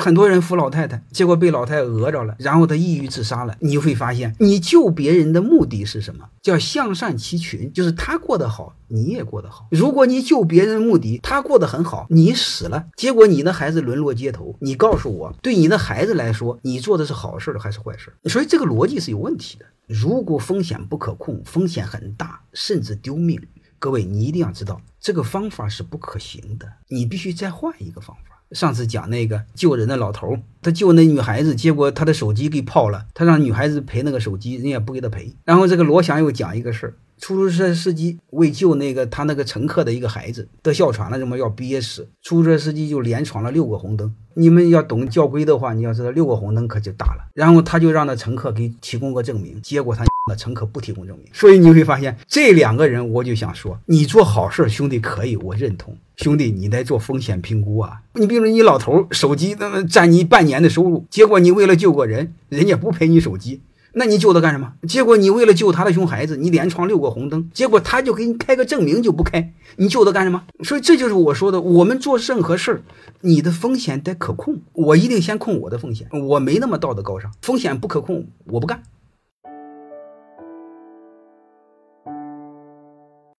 很多人扶老太太，结果被老太太讹着了，然后他抑郁自杀了。你会发现，你救别人的目的是什么？叫向善其群，就是他过得好，你也过得好。如果你救别人的目的，他过得很好，你死了，结果你的孩子沦落街头，你告诉我，对你的孩子来说，你做的是好事还是坏事？所以这个逻辑是有问题的。如果风险不可控，风险很大，甚至丢命，各位你一定要知道，这个方法是不可行的，你必须再换一个方法。上次讲那个救人的老头，他救那女孩子，结果他的手机给泡了，他让女孩子赔那个手机，人家不给他赔。然后这个罗翔又讲一个事儿，出租车司机为救那个他那个乘客的一个孩子得哮喘了，怎么要憋死？出租车司机就连闯了六个红灯。你们要懂交规的话，你要知道六个红灯可就大了。然后他就让那乘客给提供个证明，结果他那乘客不提供证明。所以你会发现这两个人，我就想说，你做好事，兄弟可以，我认同。兄弟，你得做风险评估啊！你比如你老头手机那么占你半年的收入，结果你为了救个人，人家不赔你手机。那你救他干什么？结果你为了救他的熊孩子，你连闯六个红灯，结果他就给你开个证明就不开，你救他干什么？所以这就是我说的，我们做任何事儿，你的风险得可控。我一定先控我的风险，我没那么道德高尚，风险不可控，我不干。